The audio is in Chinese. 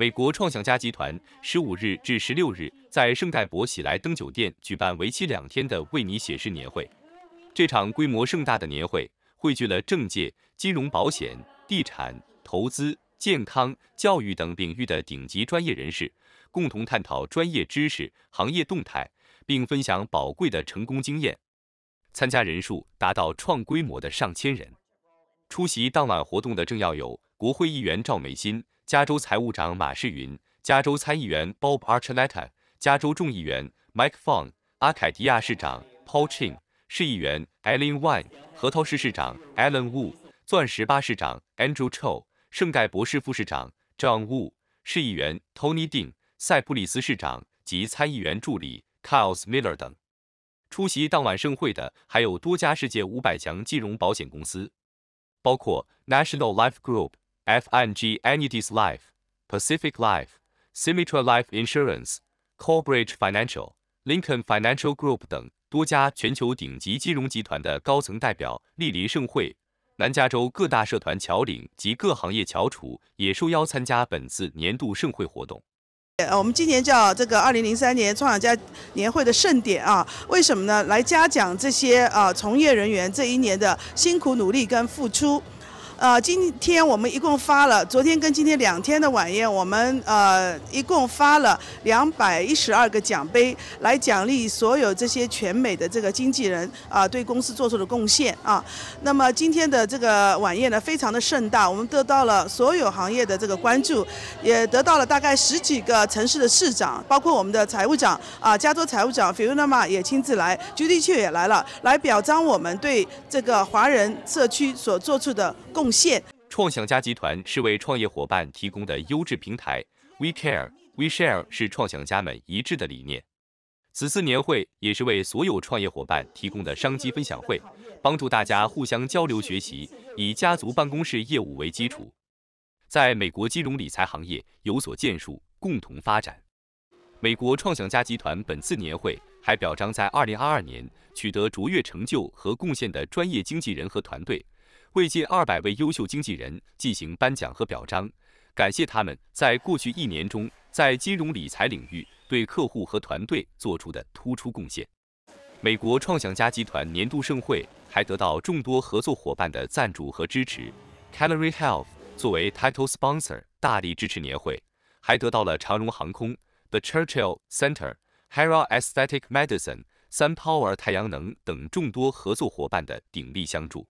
美国创想家集团十五日至十六日在圣代博喜来登酒店举办为期两天的为你写诗年会。这场规模盛大的年会汇聚了政界、金融、保险、地产、投资、健康、教育等领域的顶级专业人士，共同探讨专业知识、行业动态，并分享宝贵的成功经验。参加人数达到创规模的上千人。出席当晚活动的政要有国会议员赵美心、加州财务长马世云、加州参议员 Bob Archuleta、加州众议员 Mike Fong、阿凯迪亚市长 Paul Chin、市议员 Ellen Wine、核桃市市长 Alan Wu、钻石巴市长 Andrew Cho、圣盖博士副市长 John Wu、市议员 Tony Ding、塞普里斯市长及参议员助理 Kyles Miller 等。出席当晚盛会的还有多家世界五百强金融保险公司。包括 National Life Group、FNG Annuities Life、Pacific Life、Symmetra Life Insurance、Corebridge Financial、Lincoln Financial Group 等多家全球顶级金融集团的高层代表莅临盛会。南加州各大社团侨领及各行业翘楚也受邀参加本次年度盛会活动。我们今年叫这个二零零三年创想家年会的盛典啊，为什么呢？来嘉奖这些啊从业人员这一年的辛苦努力跟付出。呃，今天我们一共发了，昨天跟今天两天的晚宴，我们呃一共发了两百一十二个奖杯，来奖励所有这些全美的这个经纪人啊对公司做出的贡献啊。那么今天的这个晚宴呢，非常的盛大，我们得到了所有行业的这个关注，也得到了大概十几个城市的市长，包括我们的财务长啊，加州财务长 Fiona Ma 也亲自来，Judy Chu 也来了，来表彰我们对这个华人社区所做出的贡。创想家集团是为创业伙伴提供的优质平台，We Care We Share 是创想家们一致的理念。此次年会也是为所有创业伙伴提供的商机分享会，帮助大家互相交流学习，以家族办公室业务为基础，在美国金融理财行业有所建树，共同发展。美国创想家集团本次年会还表彰在2022年取得卓越成就和贡献的专业经纪人和团队。为近二百位优秀经纪人进行颁奖和表彰，感谢他们在过去一年中在金融理财领域对客户和团队做出的突出贡献。美国创想家集团年度盛会还得到众多合作伙伴的赞助和支持，Calorie Health 作为 Title Sponsor 大力支持年会，还得到了长荣航空、The Churchill Center、Hera Aesthetic Medicine、Sun Power 太阳能等众多合作伙伴的鼎力相助。